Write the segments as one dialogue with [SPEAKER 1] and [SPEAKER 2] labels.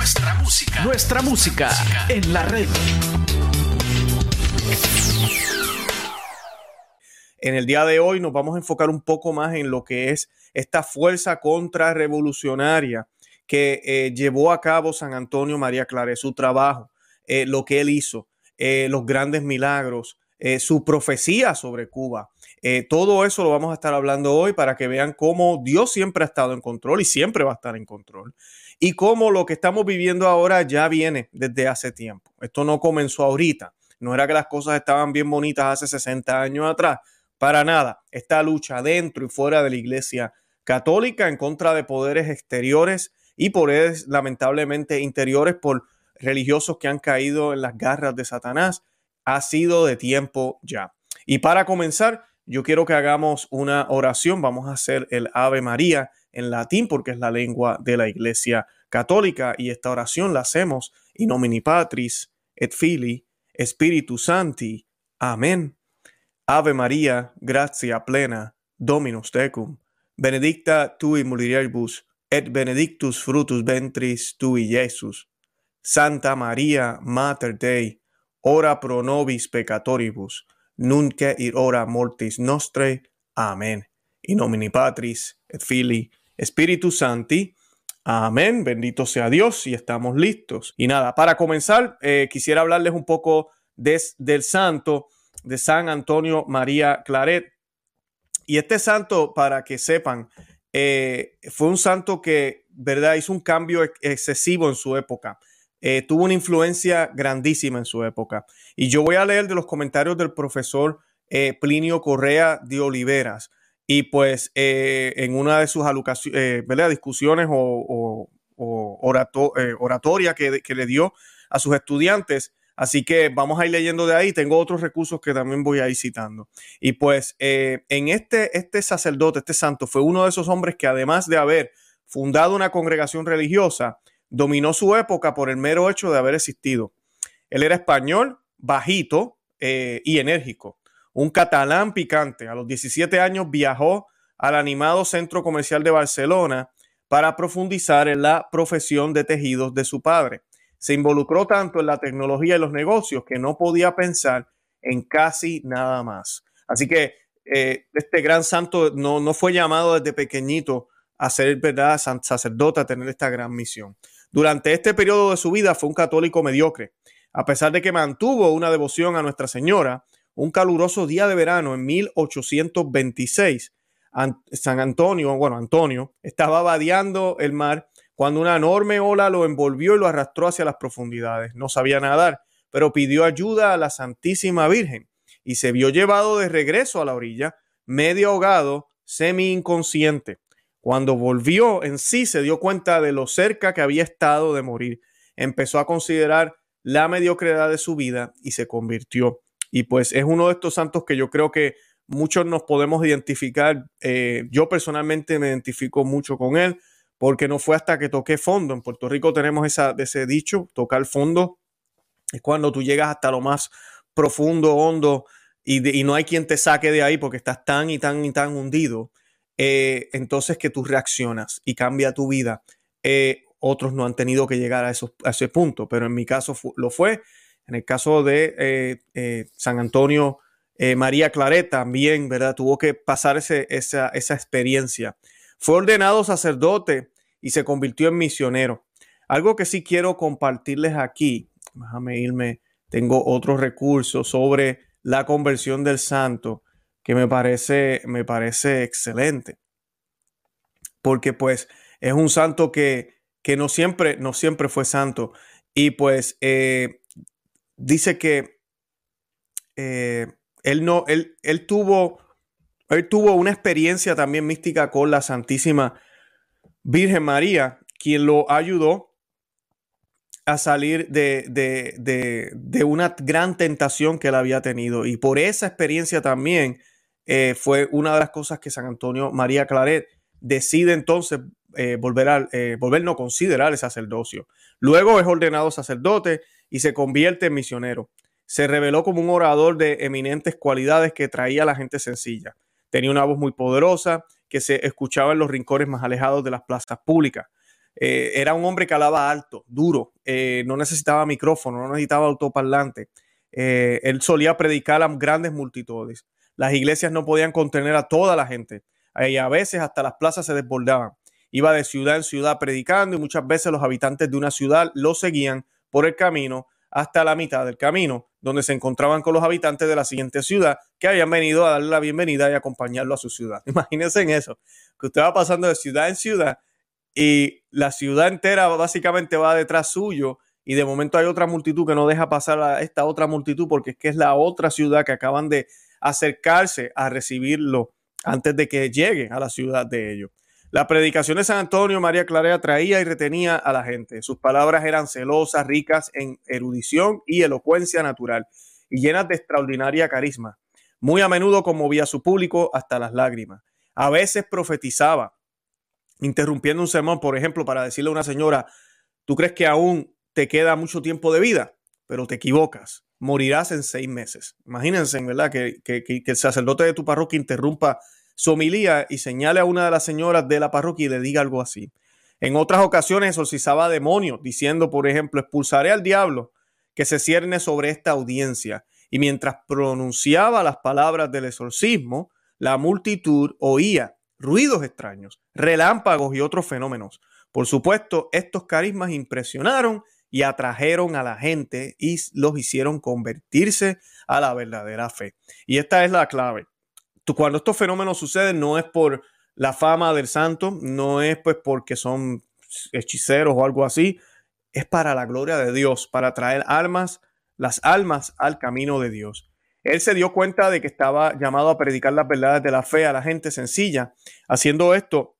[SPEAKER 1] Nuestra música. Nuestra música en la red.
[SPEAKER 2] En el día de hoy nos vamos a enfocar un poco más en lo que es esta fuerza contrarrevolucionaria que eh, llevó a cabo San Antonio María Claret, su trabajo, eh, lo que él hizo, eh, los grandes milagros, su profecía sobre Cuba. todo eso lo vamos a estar hablando hoy para que vean cómo Dios siempre ha estado en control y siempre va a estar en control. Y cómo lo que estamos viviendo ahora ya viene desde hace tiempo. Esto no comenzó ahorita. No era que las cosas estaban bien bonitas hace 60 años atrás. Para nada. Esta lucha dentro y fuera de la iglesia católica en contra de poderes exteriores y poderes lamentablemente interiores por religiosos que han caído en las garras de Satanás ha sido de tiempo ya. Y para comenzar, yo quiero que hagamos una oración. Vamos a hacer el Ave María en latín porque es la lengua de la Iglesia Católica y esta oración la hacemos in nomine Patris et Filii Spiritus Santi. Amén. Ave María, gratia plena, Dominus tecum, benedicta tui mulieribus et benedictus frutus ventris tui, Iesus. Santa María, Mater Dei, ora pro nobis peccatoribus, nunc ir ora mortis nostre. Amén. In nomine Patris et Filii Espíritu Santi. Amén, bendito sea Dios y estamos listos. Y nada, para comenzar, eh, quisiera hablarles un poco del santo de San Antonio María Claret. Y este santo, para que sepan, eh, fue un santo que, ¿verdad? Hizo un cambio excesivo en su época. Eh, tuvo una influencia grandísima en su época. Y yo voy a leer de los comentarios del profesor Plinio Correa de Oliveras. Y pues eh, en una de sus eh, discusiones o, eh, oratoria que, le dio a sus estudiantes. Así que vamos a ir leyendo de ahí. Tengo otros recursos que también voy a ir citando. Y pues en este, este sacerdote, este santo, fue uno de esos hombres que además de haber fundado una congregación religiosa, dominó su época por el mero hecho de haber existido. Él era español, bajito y enérgico un catalán picante. A los 17 años viajó al animado Centro Comercial de Barcelona para profundizar en la profesión de tejidos de su padre. Se involucró tanto en la tecnología y los negocios que no podía pensar en casi nada más. Así que eh, este gran santo no, no, fue llamado desde pequeñito a ser verdad sacerdote, a tener esta gran misión. Durante este periodo de su vida fue un católico mediocre. A pesar de que mantuvo una devoción a Nuestra Señora, un caluroso día de verano en 1826, San Antonio, bueno, Antonio, estaba vadeando el mar cuando una enorme ola lo envolvió y lo arrastró hacia las profundidades. No sabía nadar, pero pidió ayuda a la Santísima Virgen y se vio llevado de regreso a la orilla, medio ahogado, semi inconsciente. Cuando volvió en sí se dio cuenta de lo cerca que había estado de morir. Empezó a considerar la mediocridad de su vida y se convirtió y pues es uno de estos santos que yo creo que muchos nos podemos identificar. Eh, yo personalmente me identifico mucho con él porque no fue hasta que toqué fondo. En Puerto Rico tenemos esa, ese dicho, tocar fondo. Es cuando tú llegas hasta lo más profundo, hondo, y, no hay quien te saque de ahí porque estás tan y tan y tan hundido. Eh, entonces que tú reaccionas y cambia tu vida. Eh, otros no han tenido que llegar a, a ese punto, pero en mi caso lo fue en el caso de eh, eh, San Antonio eh, María Claret también, ¿verdad? Tuvo que pasar esa, esa experiencia. Fue ordenado sacerdote y se convirtió en misionero. Algo que sí quiero compartirles aquí, déjame irme, tengo otros recursos sobre la conversión del santo que me parece, me parece excelente. Porque pues es un santo que, que no, siempre, no siempre fue santo. Y pues dice que eh, él no, él, él, tuvo, él tuvo una experiencia también mística con la Santísima Virgen María, quien lo ayudó a salir de, de, una gran tentación que él había tenido. Y por esa experiencia también eh, fue una de las cosas que San Antonio María Claret decide entonces eh, volver a volver no considerar el sacerdocio. Luego es ordenado sacerdote y se convierte en misionero. Se reveló como un orador de eminentes cualidades que traía a la gente sencilla. Tenía una voz muy poderosa que se escuchaba en los rincones más alejados de las plazas públicas. Eh, era un hombre que hablaba alto, duro, eh, no necesitaba micrófono, no necesitaba autoparlante. Eh, él solía predicar a grandes multitudes. Las iglesias no podían contener a toda la gente. Y a veces hasta las plazas se desbordaban. Iba de ciudad en ciudad predicando y muchas veces los habitantes de una ciudad lo seguían por el camino hasta la mitad del camino, donde se encontraban con los habitantes de la siguiente ciudad que habían venido a darle la bienvenida y acompañarlo a su ciudad. Imagínense en eso, que usted va pasando de ciudad en ciudad y la ciudad entera básicamente va detrás suyo y de momento hay otra multitud que no deja pasar a esta otra multitud porque es que es la otra ciudad que acaban de acercarse a recibirlo antes de que llegue a la ciudad de ellos. La predicación de San Antonio María Clarea atraía y retenía a la gente. Sus palabras eran celosas, ricas en erudición y elocuencia natural y llenas de extraordinaria carisma. Muy a menudo conmovía a su público hasta las lágrimas. A veces profetizaba, interrumpiendo un sermón, por ejemplo, para decirle a una señora, ¿tú crees que aún te queda mucho tiempo de vida? Pero te equivocas, morirás en seis meses. Imagínense, ¿verdad? Que, que, que el sacerdote de tu parroquia interrumpa su homilía y señale a una de las señoras de la parroquia y le diga algo así. En otras ocasiones exorcizaba demonios, diciendo, por ejemplo, expulsaré al diablo que se cierne sobre esta audiencia. Y mientras pronunciaba las palabras del exorcismo, la multitud oía ruidos extraños, relámpagos y otros fenómenos. Por supuesto, estos carismas impresionaron y atrajeron a la gente y los hicieron convertirse a la verdadera fe. Y esta es la clave cuando estos fenómenos suceden no es por la fama del santo, no es pues porque son hechiceros o algo así, es para la gloria de Dios, para traer almas, las almas al camino de Dios. Él se dio cuenta de que estaba llamado a predicar las verdades de la fe a la gente sencilla. Haciendo esto,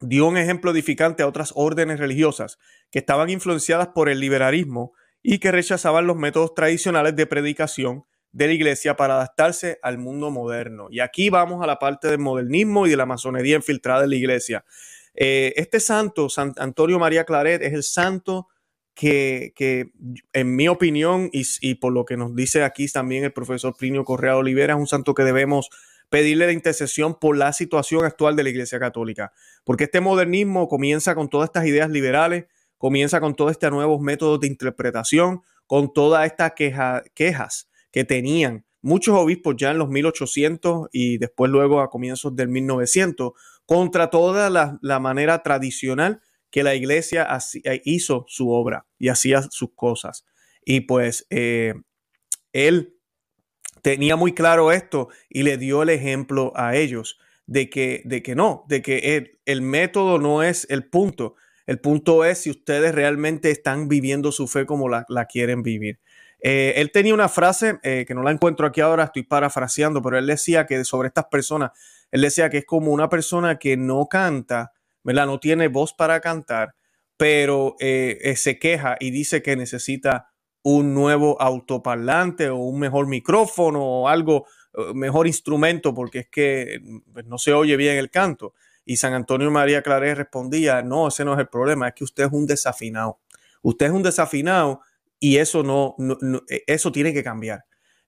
[SPEAKER 2] dio un ejemplo edificante a otras órdenes religiosas que estaban influenciadas por el liberalismo y que rechazaban los métodos tradicionales de predicación de la iglesia para adaptarse al mundo moderno. Y aquí vamos a la parte del modernismo y de la masonería infiltrada en la iglesia. Eh, este santo, San Antonio María Claret, es el santo que, en mi opinión, y, por lo que nos dice aquí también el profesor Plinio Correa Olivera, es un santo que debemos pedirle la intercesión por la situación actual de la Iglesia Católica. Porque este modernismo comienza con todas estas ideas liberales, comienza con todos estos nuevos métodos de interpretación, con todas estas quejas que tenían muchos obispos ya en los 1800 y después luego a comienzos del 1900 contra toda la, manera tradicional que la iglesia eh, hizo su obra y hacía sus cosas. Y pues eh, él tenía muy claro esto y le dio el ejemplo a ellos de que, de que no, de que el método no es el punto. El punto es si ustedes realmente están viviendo su fe como la, la quieren vivir. Eh, él tenía una frase eh, que no la encuentro aquí ahora, estoy parafraseando, pero él decía que sobre estas personas, él decía que es como una persona que no canta, ¿verdad? No tiene voz para cantar, pero eh, se queja y dice que necesita un nuevo autoparlante o un mejor micrófono o algo, mejor instrumento, porque es que pues, no se oye bien el canto. Y San Antonio María Claret respondía, no, ese no es el problema, es que usted es un desafinado. Usted es un desafinado y eso no, e, eso tiene que cambiar.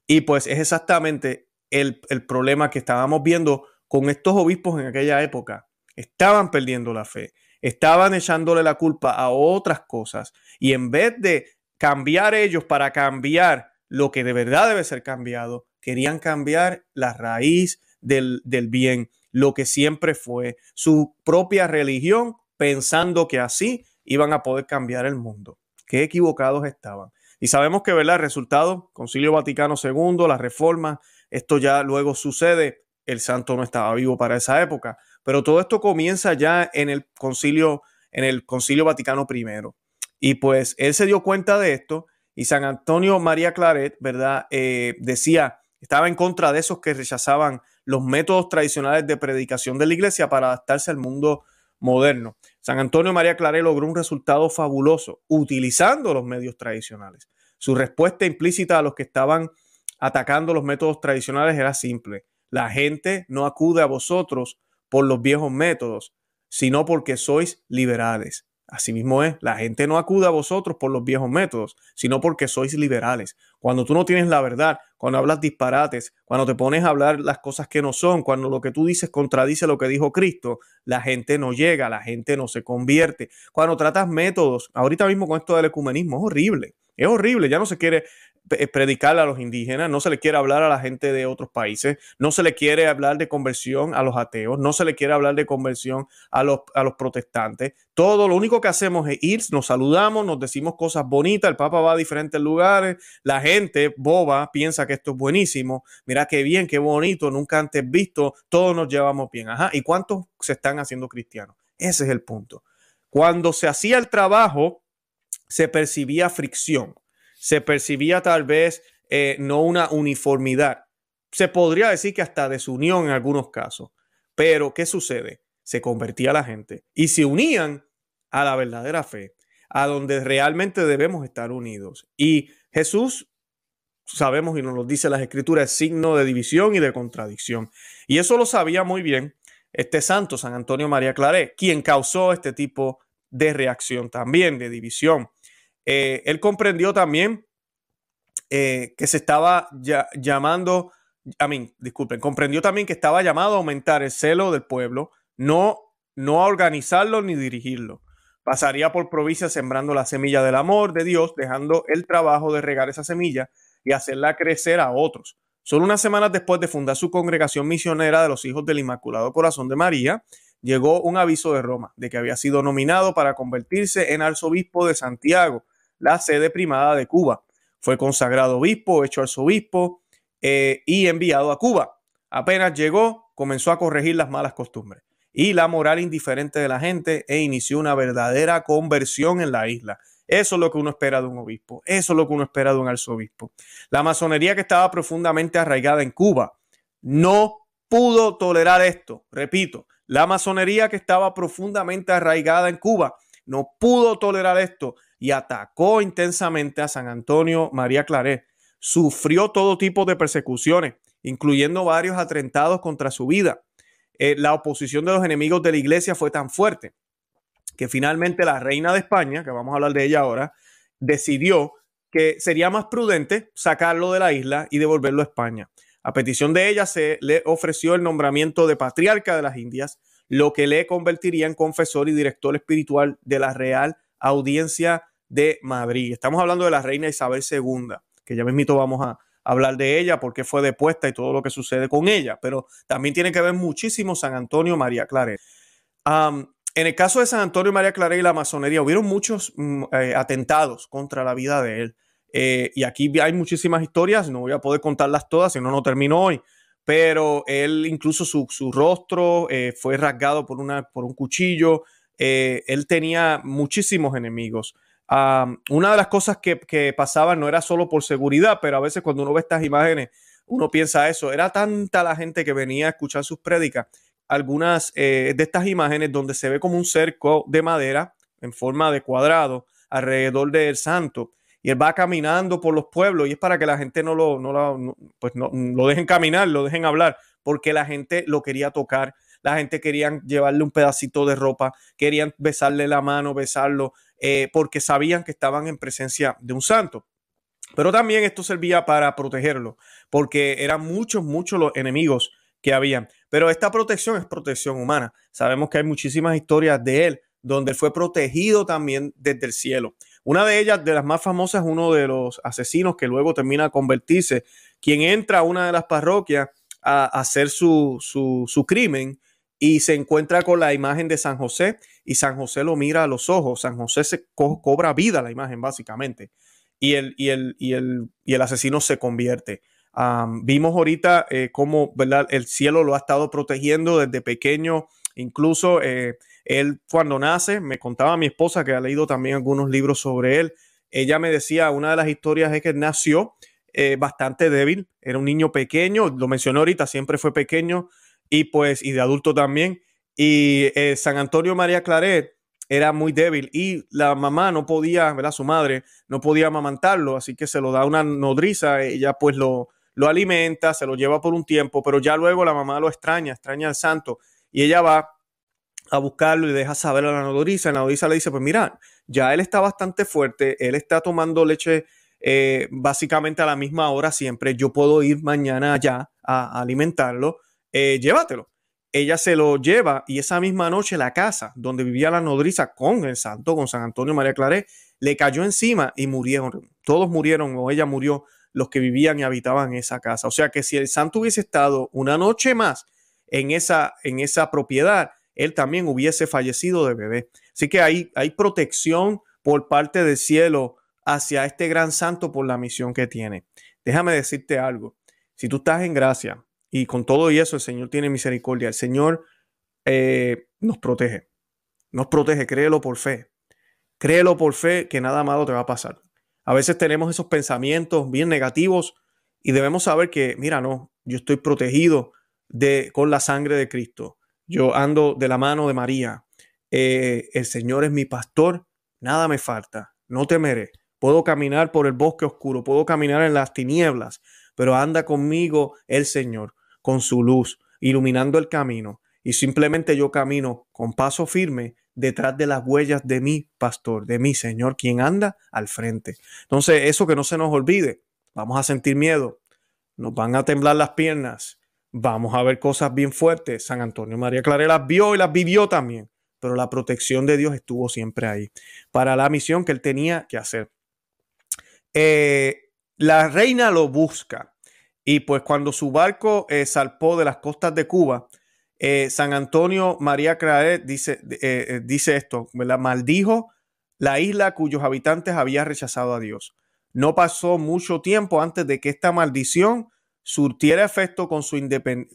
[SPEAKER 2] Y pues es exactamente el, problema que estábamos viendo con estos obispos en aquella época. Estaban perdiendo la fe, estaban echándole la culpa a otras cosas y en vez de cambiar ellos para cambiar lo que de verdad debe ser cambiado, querían cambiar la raíz del, del bien, lo que siempre fue su propia religión, pensando que así iban a poder cambiar el mundo qué equivocados estaban. Y sabemos que, ¿verdad? El resultado, Concilio Vaticano II, la reforma, esto ya luego sucede. El santo no estaba vivo para esa época, pero todo esto comienza ya en el Concilio, en el Concilio Vaticano I. Y pues él se dio cuenta de esto y San Antonio María Claret, ¿verdad? Eh, decía, estaba en contra de esos que rechazaban los métodos tradicionales de predicación de la iglesia para adaptarse al mundo moderno. San Antonio María Claret logró un resultado fabuloso utilizando los medios tradicionales. Su respuesta implícita a los que estaban atacando los métodos tradicionales era simple. La gente no acude a vosotros por los viejos métodos, sino porque sois liberales. Así mismo es, la gente no acude a vosotros por los viejos métodos, sino porque sois liberales. Cuando tú no tienes la verdad, cuando hablas disparates, cuando te pones a hablar las cosas que no son, cuando lo que tú dices contradice lo que dijo Cristo, la gente no llega, la gente no se convierte. Cuando tratas métodos, ahorita mismo con esto del ecumenismo, es horrible. Es horrible, ya no se quiere eh, predicarle a los indígenas, no se le quiere hablar a la gente de otros países, no se le quiere hablar de conversión a los ateos, no se le quiere hablar de conversión a los, a los protestantes. Todo lo único que hacemos es ir, nos saludamos, nos decimos cosas bonitas, el Papa va a diferentes lugares, la gente boba piensa que esto es buenísimo, mira qué bien, qué bonito, nunca antes visto, todos nos llevamos bien. Ajá, ¿y cuántos se están haciendo cristianos? Ese es el punto. Cuando se hacía el trabajo, se percibía fricción se percibía tal vez eh, no una uniformidad. Se podría decir que hasta desunión en algunos casos. Pero, ¿qué sucede? Se convertía la gente y se unían a la verdadera fe, a donde realmente debemos estar unidos. Y Jesús, sabemos y nos lo dice las escrituras, es signo de división y de contradicción. Y eso lo sabía muy bien este santo, San Antonio María Claret, quien causó este tipo de reacción también, de división. Eh, él comprendió también eh, que se estaba llamando, a mí, disculpen, comprendió también que estaba llamado a aumentar el celo del pueblo, no, no a organizarlo ni dirigirlo. Pasaría por provincias sembrando la semilla del amor de Dios, dejando el trabajo de regar esa semilla y hacerla crecer a otros. Solo unas semanas después de fundar su congregación misionera de los hijos del Inmaculado Corazón de María, llegó un aviso de Roma de que había sido nominado para convertirse en arzobispo de Santiago, la sede primada de Cuba. Fue consagrado obispo, hecho arzobispo eh, y enviado a Cuba. Apenas llegó, comenzó a corregir las malas costumbres y la moral indiferente de la gente e inició una verdadera conversión en la isla. Eso es lo que uno espera de un obispo, eso es lo que uno espera de un arzobispo. La masonería que estaba profundamente arraigada en Cuba no pudo tolerar esto. Repito, la masonería que estaba profundamente arraigada en Cuba no pudo tolerar esto y atacó intensamente a San Antonio María Claret. Sufrió todo tipo de persecuciones, incluyendo varios atentados contra su vida. Eh, la oposición de los enemigos de la iglesia fue tan fuerte que finalmente la reina de España, que vamos a hablar de ella ahora, decidió que sería más prudente sacarlo de la isla y devolverlo a España. A petición de ella se le ofreció el nombramiento de patriarca de las Indias, lo que le convertiría en confesor y director espiritual de la Real Audiencia de Madrid. Estamos hablando de la reina Isabel II, que ya mismito vamos a hablar de ella, porque fue depuesta y todo lo que sucede con ella, pero también tiene que ver muchísimo San Antonio María Claret. en el caso de San Antonio María Claret y la masonería, hubieron muchos mm, eh, atentados contra la vida de él. Eh, y aquí hay muchísimas historias, no voy a poder contarlas todas, si no, no termino hoy. Pero él, incluso su, rostro eh, fue rasgado por, una, por un cuchillo. él tenía muchísimos enemigos una de las cosas que, que pasaban no era solo por seguridad, pero a veces cuando uno ve estas imágenes, uno piensa eso. Era tanta la gente que venía a escuchar sus prédicas. Algunas eh, de estas imágenes donde se ve como un cerco de madera en forma de cuadrado alrededor del santo. Y él va caminando por los pueblos y es para que la gente no lo, no lo, pues no, lo dejen caminar, lo dejen hablar, porque la gente lo quería tocar, la gente quería llevarle un pedacito de ropa, querían besarle la mano, besarlo, eh, porque sabían que estaban en presencia de un santo. Pero también esto servía para protegerlo, porque eran muchos, muchos los enemigos que habían. Pero esta protección es protección humana. Sabemos que hay muchísimas historias de él donde fue protegido también desde el cielo. Una de ellas, de las más famosas, uno de los asesinos que luego termina a convertirse, quien entra a una de las parroquias a hacer su, su, su crimen y se encuentra con la imagen de San José y San José lo mira a los ojos. San José se cobra vida la imagen, básicamente. Y el, y el, y el, y el asesino se convierte. vimos ahorita eh, cómo ¿verdad? el cielo lo ha estado protegiendo desde pequeño. Incluso eh, él cuando nace, me contaba mi esposa que ha leído también algunos libros sobre él. Ella me decía, una de las historias es que nació eh, bastante débil, era un niño pequeño, lo mencioné ahorita, siempre fue pequeño, y pues, y de adulto también. Y eh, San Antonio María Claret era muy débil y la mamá no podía, ¿verdad? Su madre no podía amamantarlo, así que se lo da una nodriza, ella pues lo, lo alimenta, se lo lleva por un tiempo, pero ya luego la mamá lo extraña, extraña al santo y ella va a buscarlo y deja saber a la nodriza. La nodriza le dice, pues mira, ya él está bastante fuerte, él está tomando leche eh, básicamente a la misma hora siempre, yo puedo ir mañana allá a, alimentarlo, eh, llévatelo. Ella se lo lleva y esa misma noche la casa donde vivía la nodriza con el santo, con San Antonio María Claret, le cayó encima y murieron. Todos murieron o ella murió los que vivían y habitaban esa casa. O sea que si el santo hubiese estado una noche más en esa, en esa propiedad, él también hubiese fallecido de bebé. Así que hay, hay protección por parte del cielo hacia este gran santo por la misión que tiene. Déjame decirte algo. Si tú estás en gracia y con todo y eso el Señor tiene misericordia, el Señor eh, nos protege. Nos protege, créelo por fe. Créelo por fe que nada malo te va a pasar. A veces tenemos esos pensamientos bien negativos y debemos saber que, mira, no, yo estoy protegido de, con la sangre de Cristo. Yo ando de la mano de María. Eh, el Señor es mi pastor, nada me falta, no temeré. Puedo caminar por el bosque oscuro, puedo caminar en las tinieblas, pero anda conmigo el Señor con su luz, iluminando el camino. Y simplemente yo camino con paso firme detrás de las huellas de mi pastor, de mi Señor, quien anda al frente. Entonces, eso que no se nos olvide, vamos a sentir miedo, nos van a temblar las piernas, vamos a ver cosas bien fuertes. San Antonio María Clara las vio y las vivió también, pero la protección de Dios estuvo siempre ahí para la misión que él tenía que hacer. Eh, la reina lo busca y pues cuando su barco eh, salpó de las costas de Cuba, eh, San Antonio María Claret dice, dice esto, maldijo la isla cuyos habitantes había rechazado a Dios. No pasó mucho tiempo antes de que esta maldición surtiera efecto con su,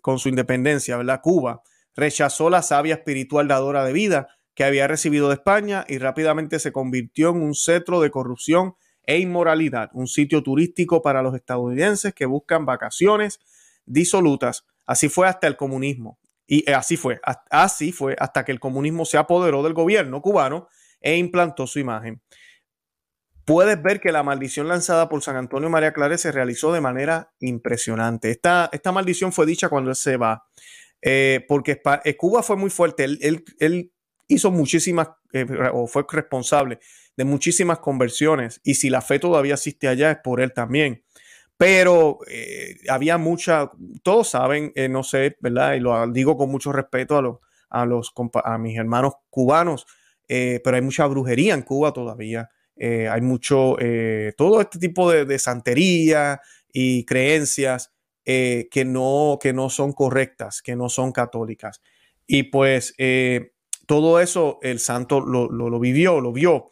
[SPEAKER 2] con su independencia, ¿verdad? Cuba rechazó la sabia espiritual dadora de vida que había recibido de España y rápidamente se convirtió en un cetro de corrupción e inmoralidad, un sitio turístico para los estadounidenses que buscan vacaciones disolutas. Así fue hasta el comunismo. Y así fue, así fue hasta que el comunismo se apoderó del gobierno cubano e implantó su imagen. Puedes ver que la maldición lanzada por San Antonio María Clare se realizó de manera impresionante. Esta, esta maldición fue dicha cuando él se va, eh, porque eh, Cuba fue muy fuerte. Él, él, hizo muchísimas, eh, o fue responsable de muchísimas conversiones y si la fe todavía existe allá es por él también. Pero eh, había mucha, todos saben, eh, no sé, ¿verdad? Y lo digo con mucho respeto a los, a los a mis hermanos cubanos, eh, pero hay mucha brujería en Cuba todavía. hay mucho, todo este tipo de, santería y creencias que, no, que no son correctas, que no son católicas. Y pues todo eso el santo lo, lo vivió, lo vio.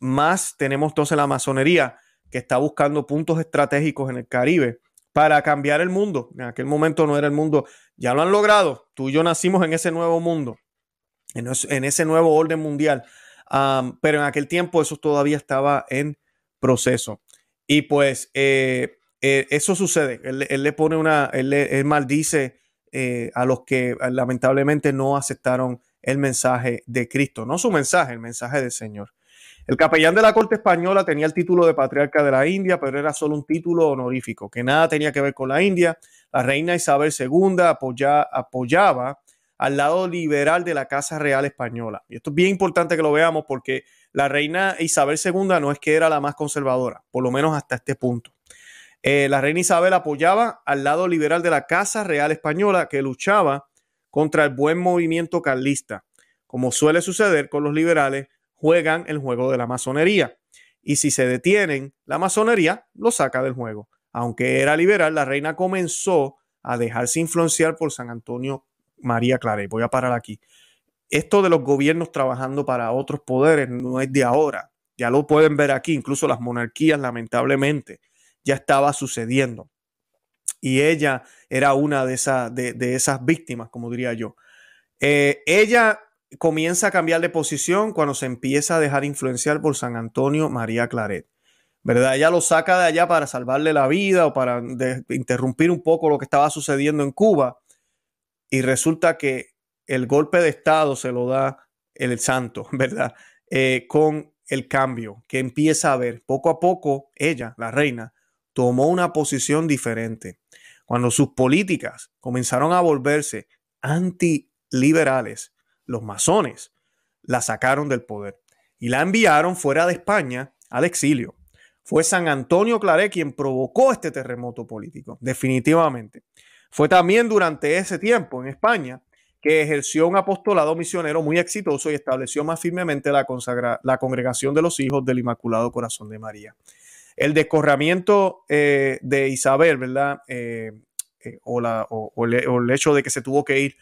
[SPEAKER 2] Más tenemos entonces la masonería que está buscando puntos estratégicos en el Caribe para cambiar el mundo. En aquel momento no era el mundo, ya lo han logrado. Tú y yo nacimos en ese nuevo mundo, en, ese nuevo orden mundial. pero en aquel tiempo eso todavía estaba en proceso. Y pues eh, eh, eso sucede. Él, le pone una, él, maldice eh, a los que lamentablemente no aceptaron el mensaje de Cristo, no su mensaje, el mensaje del Señor. El capellán de la corte española tenía el título de patriarca de la India, pero era solo un título honorífico, que nada tenía que ver con la India. La reina Isabel II apoyaba al lado liberal de la Casa Real Española. Y esto es bien importante que lo veamos porque la reina Isabel II no es que era la más conservadora, por lo menos hasta este punto. Eh, la reina Isabel apoyaba al lado liberal de la Casa Real Española que luchaba contra el buen movimiento carlista. Como suele suceder con los liberales, juegan el juego de la masonería. Y si se detienen, la masonería lo saca del juego. Aunque era liberal, la reina comenzó a dejarse influenciar por San Antonio María Claret. Voy a parar aquí. Esto de los gobiernos trabajando para otros poderes no es de ahora. Ya lo pueden ver aquí. Incluso las monarquías, lamentablemente, ya estaba sucediendo. Y ella era una de, esas, de, esas víctimas, como diría yo. Eh, ella comienza a cambiar de posición cuando se empieza a dejar influenciar por San Antonio María Claret. ¿Verdad? Ella lo saca de allá para salvarle la vida o para interrumpir un poco lo que estaba sucediendo en Cuba. Y resulta que el golpe de Estado se lo da el santo, ¿verdad? Eh, con el cambio que empieza a ver. Poco a poco, ella, la reina, tomó una posición diferente. Cuando sus políticas comenzaron a volverse antiliberales, los masones la sacaron del poder y la enviaron fuera de España al exilio. Fue San Antonio Claret quien provocó este terremoto político, definitivamente. Fue también durante ese tiempo en España que ejerció un apostolado misionero muy exitoso y estableció más firmemente la, la congregación de los hijos del Inmaculado Corazón de María. El descorramiento eh, de Isabel, ¿verdad? Eh, eh, o, el, hecho de que se tuvo que ir,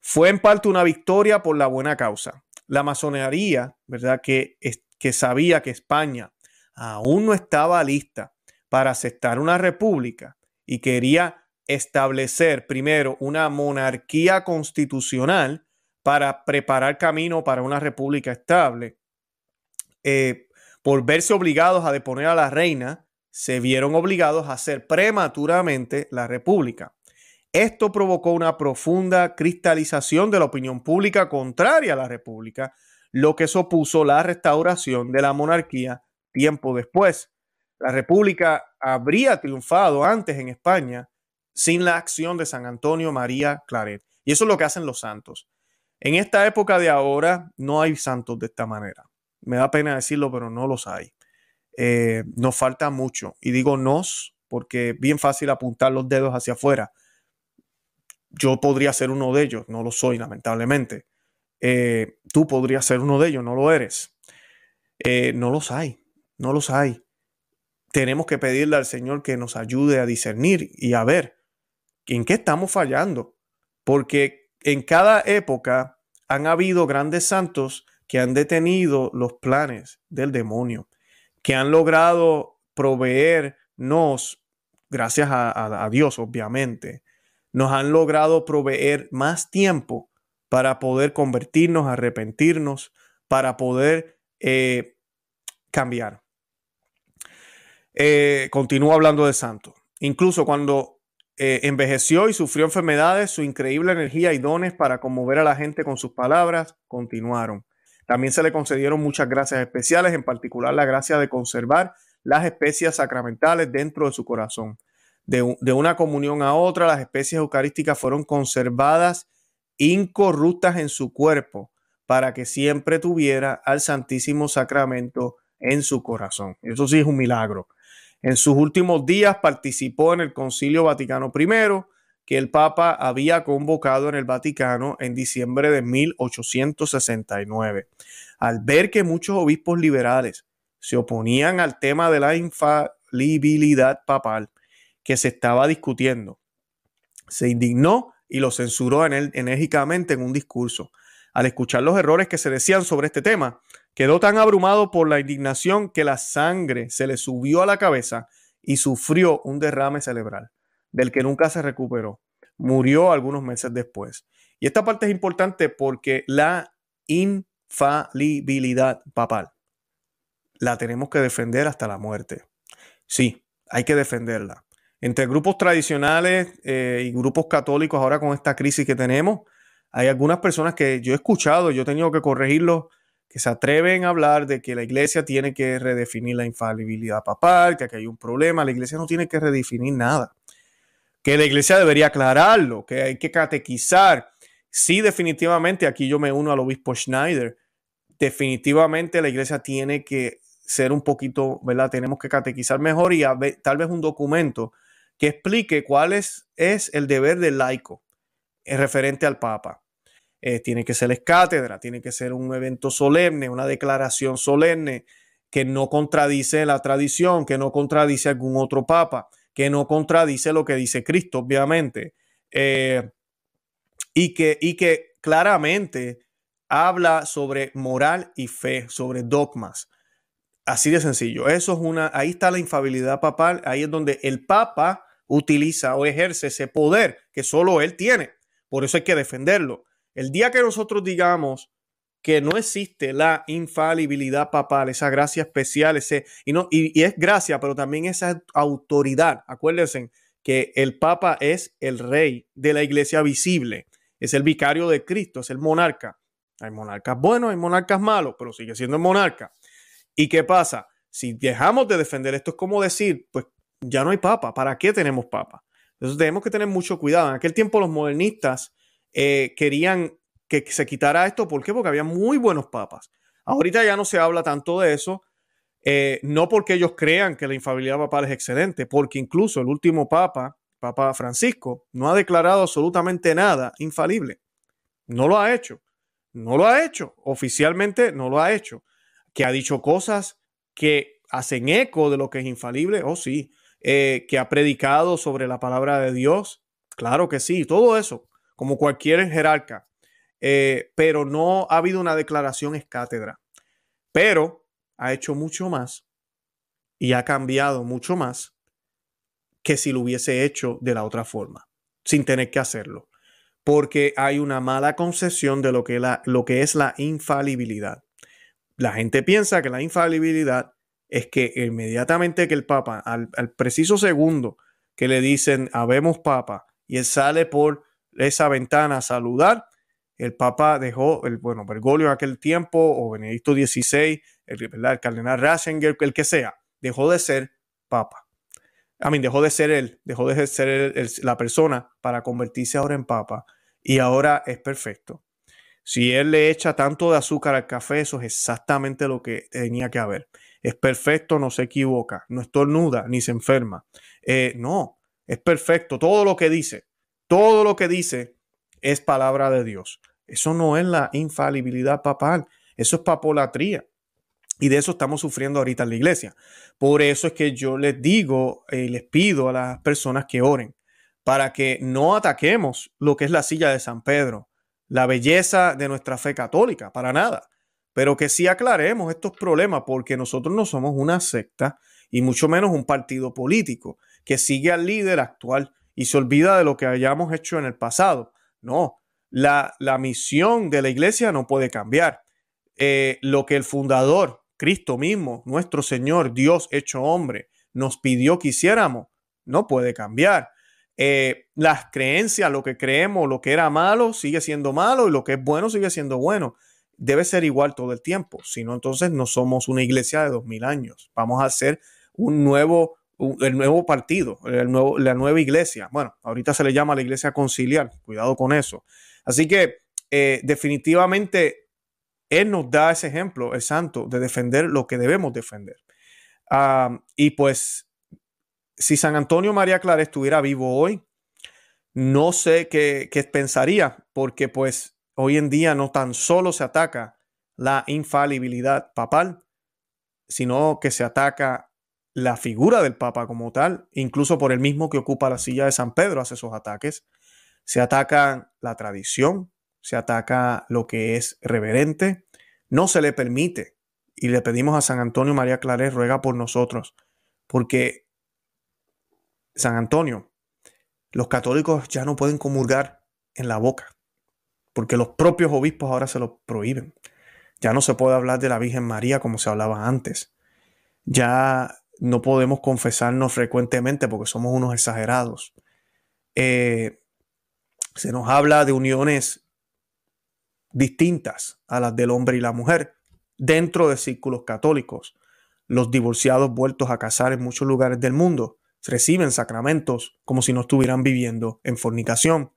[SPEAKER 2] fue en parte una victoria por la buena causa. La masonería, ¿verdad? Que, que sabía que España aún no estaba lista para aceptar una república y quería establecer primero una monarquía constitucional para preparar camino para una república estable. Eh, por verse obligados a deponer a la reina, se vieron obligados a hacer prematuramente la república. Esto provocó una profunda cristalización de la opinión pública contraria a la república, lo que supuso la restauración de la monarquía tiempo después. La república habría triunfado antes en España sin la acción de San Antonio María Claret. Y eso es lo que hacen los santos. En esta época de ahora no hay santos de esta manera. Me da pena decirlo, pero no los hay. Eh, nos falta mucho. Y digo nos porque es bien fácil apuntar los dedos hacia afuera. Yo podría ser uno de ellos, no lo soy, lamentablemente. Eh, tú podrías ser uno de ellos, no lo eres. Eh, no los hay, no los hay. Tenemos que pedirle al Señor que nos ayude a discernir y a ver en qué estamos fallando. Porque en cada época han habido grandes santos que han detenido los planes del demonio, que han logrado proveernos, gracias a, Dios obviamente, nos han logrado proveer más tiempo para poder convertirnos, arrepentirnos, para poder eh, cambiar. Eh, continúo hablando de santos. Incluso cuando eh, envejeció y sufrió enfermedades, su increíble energía y dones para conmover a la gente con sus palabras continuaron. También se le concedieron muchas gracias especiales, en particular la gracia de conservar las especias sacramentales dentro de su corazón. De, una comunión a otra, las especies eucarísticas fueron conservadas incorruptas en su cuerpo para que siempre tuviera al Santísimo Sacramento en su corazón. Eso sí es un milagro. En sus últimos días participó en el Concilio Vaticano I, que el Papa había convocado en el Vaticano en diciembre de 1869. Al ver que muchos obispos liberales se oponían al tema de la infalibilidad papal que se estaba discutiendo, se indignó y lo censuró enérgicamente en un discurso. Al escuchar los errores que se decían sobre este tema, quedó tan abrumado por la indignación que la sangre se le subió a la cabeza y sufrió un derrame cerebral del que nunca se recuperó. Murió algunos meses después. Y esta parte es importante porque la infalibilidad papal la tenemos que defender hasta la muerte. Sí, hay que defenderla. Entre grupos tradicionales eh, y grupos católicos, ahora con esta crisis que tenemos, hay algunas personas que yo he escuchado, yo he tenido que corregirlos, que se atreven a hablar de que la iglesia tiene que redefinir la infalibilidad papal, que aquí hay un problema. La iglesia no tiene que redefinir nada que la iglesia debería aclararlo, que hay que catequizar. Sí, definitivamente, aquí yo me uno al obispo Schneider. Definitivamente la iglesia tiene que ser un poquito, ¿verdad? Tenemos que catequizar mejor y tal vez un documento que explique cuál es, el deber del laico en referente al Papa. Eh, tiene que ser cátedra, tiene que ser un evento solemne, una declaración solemne que no contradice la tradición, que no contradice algún otro papa que no contradice lo que dice Cristo, obviamente, eh, y, que, y que claramente habla sobre moral y fe, sobre dogmas. Así de sencillo. Eso es una, ahí está la infabilidad papal, ahí es donde el papa utiliza o ejerce ese poder que solo él tiene. Por eso hay que defenderlo. El día que nosotros digamos que no existe la infalibilidad papal, esa gracia especial, ese, y, no, y, es gracia, pero también esa autoridad. Acuérdense que el Papa es el rey de la iglesia visible, es el vicario de Cristo, es el monarca. Hay monarcas buenos, hay monarcas malos, pero sigue siendo el monarca. ¿Y qué pasa? Si dejamos de defender esto, es como decir, pues ya no hay papa, ¿para qué tenemos papa? Entonces tenemos que tener mucho cuidado. En aquel tiempo los modernistas eh, querían que se quitara esto. ¿Por qué? Porque había muy buenos papas. Ahorita ya no se habla tanto de eso, eh, no porque ellos crean que la infalibilidad papal es excelente, porque incluso el último papa, Papa Francisco, no ha declarado absolutamente nada infalible. No lo ha hecho. No lo ha hecho. Oficialmente no lo ha hecho. Que ha dicho cosas que hacen eco de lo que es infalible. Oh, sí. Eh, que ha predicado sobre la palabra de Dios. Claro que sí. Todo eso, como cualquier jerarca. Eh, pero no ha habido una declaración es cátedra. Pero ha hecho mucho más y ha cambiado mucho más que si lo hubiese hecho de la otra forma, sin tener que hacerlo porque hay una mala concepción de lo que, lo que es la infalibilidad. La gente piensa que la infalibilidad es que inmediatamente que el Papa, al, preciso segundo que le dicen, habemos Papa, y él sale por esa ventana a saludar, el Papa dejó, el, bueno, Bergoglio en aquel tiempo, o Benedicto XVI, el, el cardenal Ratzinger, el que sea, dejó de ser Papa. A mí dejó de ser él, dejó de ser la persona para convertirse ahora en papa y ahora es perfecto. Si él le echa tanto de azúcar al café, eso es exactamente lo que tenía que haber. Es perfecto, no se equivoca, no estornuda ni se enferma. Eh, no, es perfecto. Todo lo que dice, todo lo que dice es palabra de Dios. Eso no es la infalibilidad papal, eso es papolatría. Y de eso estamos sufriendo ahorita en la iglesia. Por eso es que yo les digo y les pido a las personas que oren para que no ataquemos lo que es la silla de San Pedro, la belleza de nuestra fe católica, para nada. Pero que sí aclaremos estos problemas porque nosotros no somos una secta y mucho menos un partido político que sigue al líder actual y se olvida de lo que hayamos hecho en el pasado. No, la, la misión de la iglesia no puede cambiar. Eh, lo que el fundador Cristo mismo, nuestro Señor, Dios hecho hombre, nos pidió que hiciéramos, no puede cambiar. Eh, las creencias, lo que creemos, lo que era malo sigue siendo malo y lo que es bueno sigue siendo bueno. Debe ser igual todo el tiempo, si no, entonces no somos una iglesia de dos mil años. Vamos a ser un nuevo, el nuevo partido, el nuevo, la nueva iglesia. Bueno, ahorita se le llama la iglesia conciliar, cuidado con eso. Así que eh, definitivamente él nos da ese ejemplo, el santo, de defender lo que debemos defender. y pues, si San Antonio María Clara estuviera vivo hoy, no sé qué, qué pensaría, porque pues hoy en día no tan solo se ataca la infalibilidad papal, sino que se ataca la figura del Papa como tal, incluso por el mismo que ocupa la silla de San Pedro hace esos ataques. Se ataca la tradición, se ataca lo que es reverente, no se le permite. Y le pedimos a San Antonio María Claret, ruega por nosotros, porque San Antonio, los católicos ya no pueden comulgar en la boca, porque los propios obispos ahora se lo prohíben. Ya no se puede hablar de la Virgen María como se hablaba antes. Ya no podemos confesarnos frecuentemente porque somos unos exagerados. Eh, se nos habla de uniones distintas a las del hombre y la mujer dentro de círculos católicos. Los divorciados vueltos a casar en muchos lugares del mundo reciben sacramentos como si no estuvieran viviendo en fornicación.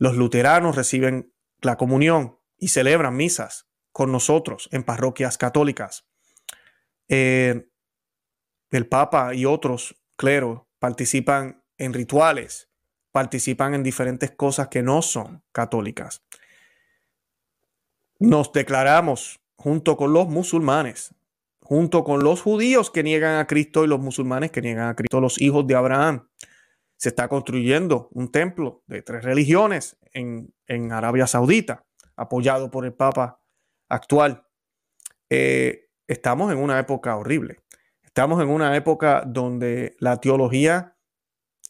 [SPEAKER 2] Los luteranos reciben la comunión y celebran misas con nosotros en parroquias católicas. Eh, el Papa y otros cleros participan en rituales, participan en diferentes cosas que no son católicas nos declaramos junto con los musulmanes, junto con los judíos que niegan a Cristo y los musulmanes que niegan a Cristo, los hijos de Abraham. Se está construyendo un templo de tres religiones en, Arabia Saudita, apoyado por el Papa actual. Eh, estamos en una época horrible. Estamos en una época donde la teología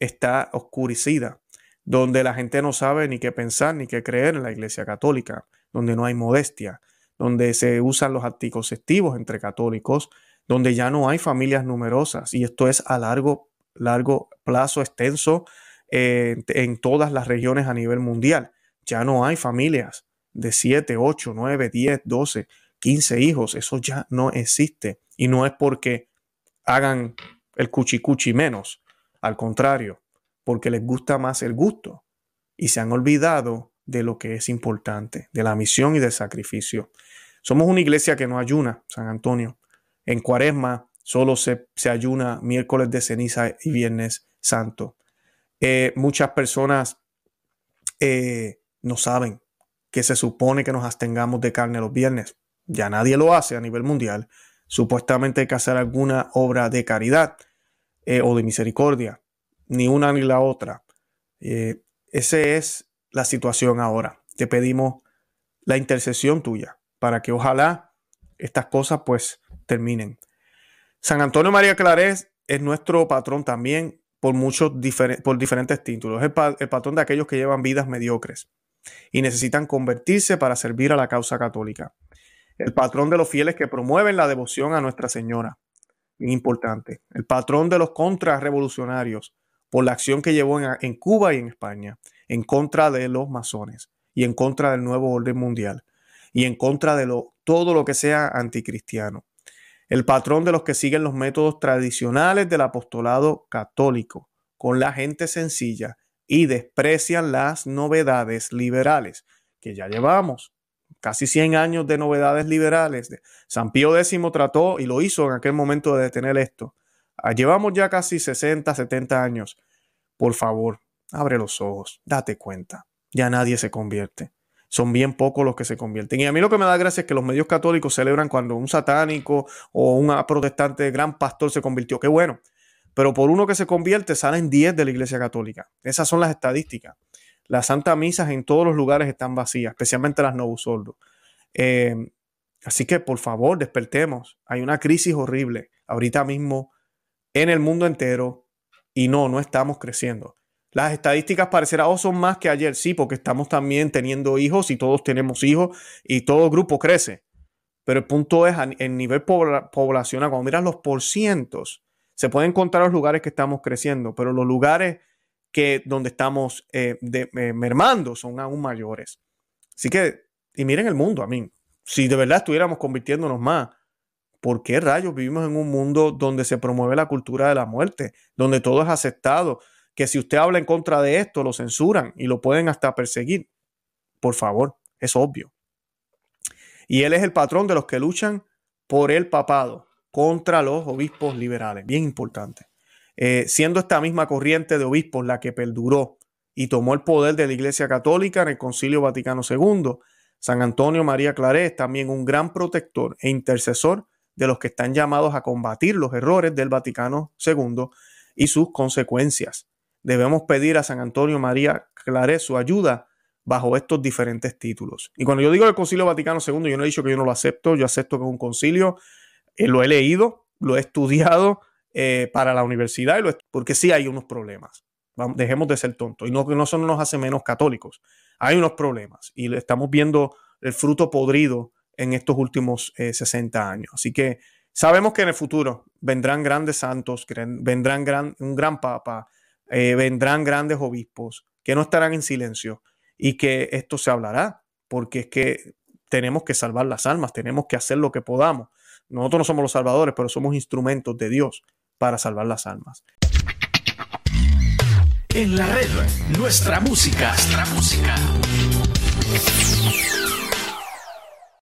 [SPEAKER 2] está oscurecida, donde la gente no sabe ni qué pensar ni qué creer en la Iglesia Católica donde no hay modestia, donde se usan los anticonceptivos entre católicos, donde ya no hay familias numerosas y esto es a largo, largo plazo extenso eh, en todas las regiones a nivel mundial. Ya no hay familias de 7, 8, 9, 10, 12, 15 hijos. Eso ya no existe. Y no es porque hagan el cuchicuchi menos. Al contrario, porque les gusta más el gusto. Y se han olvidado de lo que es importante, de la misión y del sacrificio. Somos una iglesia que no ayuna, San Antonio. En cuaresma solo se, ayuna miércoles de ceniza y viernes santo. Eh, muchas personas eh, no saben que se supone que nos abstengamos de carne los viernes. Ya nadie lo hace a nivel mundial. Supuestamente hay que hacer alguna obra de caridad eh, o de misericordia. Ni una ni la otra. esa es la situación ahora. Te pedimos la intercesión tuya para que ojalá estas cosas pues terminen. San Antonio María Clarés es nuestro patrón también por muchos por diferentes títulos. Es el, patrón de aquellos que llevan vidas mediocres y necesitan convertirse para servir a la causa católica. El patrón de los fieles que promueven la devoción a Nuestra Señora. importante. El patrón de los contrarrevolucionarios por la acción que llevó en, Cuba y en España en contra de los masones y en contra del nuevo orden mundial y en contra de lo, todo lo que sea anticristiano el patrón de los que siguen los métodos tradicionales del apostolado católico, con la gente sencilla y desprecian las novedades liberales, que ya llevamos casi 100 años de novedades liberales. San Pío X trató y lo hizo en aquel momento de detener esto. Ah, llevamos ya casi 60, 70 años. Por favor, abre los ojos, date cuenta. Ya nadie se convierte son bien pocos los que se convierten. Y a mí lo que me da gracia es que los medios católicos celebran cuando un satánico o un protestante gran pastor se convirtió. Qué bueno. Pero por uno que se convierte salen 10 de la iglesia católica. Esas son las estadísticas. Las santas misas en todos los lugares están vacías, especialmente las novus eh, así que por favor, despertemos. Hay una crisis horrible ahorita mismo en el mundo entero y no, no estamos creciendo. Las estadísticas parecerá, oh, son más que ayer, sí, porque estamos también teniendo hijos y todos tenemos hijos y todo grupo crece. Pero el punto es, en nivel poblacional, cuando miras los porcientos, se pueden encontrar los lugares que estamos creciendo, pero los lugares que donde estamos eh, eh, mermando son aún mayores. Así que, y miren el mundo, a mí, si de verdad estuviéramos convirtiéndonos más, ¿por qué rayos vivimos en un mundo donde se promueve la cultura de la muerte, donde todo es aceptado, que si usted habla en contra de esto, lo censuran y lo pueden hasta perseguir. Por favor, es obvio. Y él es el patrón de los que luchan por el papado contra los obispos liberales. Bien importante. Eh, siendo esta misma corriente de obispos la que perduró y tomó el poder de la Iglesia Católica en el Concilio Vaticano II, San Antonio María Claret es también un gran protector e intercesor de los que están llamados a combatir los errores del Vaticano II y sus consecuencias debemos pedir a San Antonio María Claret su ayuda bajo estos diferentes títulos. Y cuando yo digo el Concilio Vaticano II, yo no he dicho que yo no lo acepto, yo acepto que es un concilio, eh, lo he leído, lo he estudiado eh, para la universidad, porque sí hay unos problemas. dejemos de ser tontos. Y no, no eso no nos hace menos católicos. Hay unos problemas y estamos viendo el fruto podrido en estos últimos 60 eh, años. Así que sabemos que en el futuro vendrán grandes santos, vendrán un gran papa, eh, vendrán grandes obispos que no estarán en silencio y que esto se hablará, porque es que tenemos que salvar las almas, tenemos que hacer lo que podamos. Nosotros no somos los salvadores, pero somos instrumentos de Dios para salvar las almas.
[SPEAKER 1] En la red, nuestra música. Nuestra música.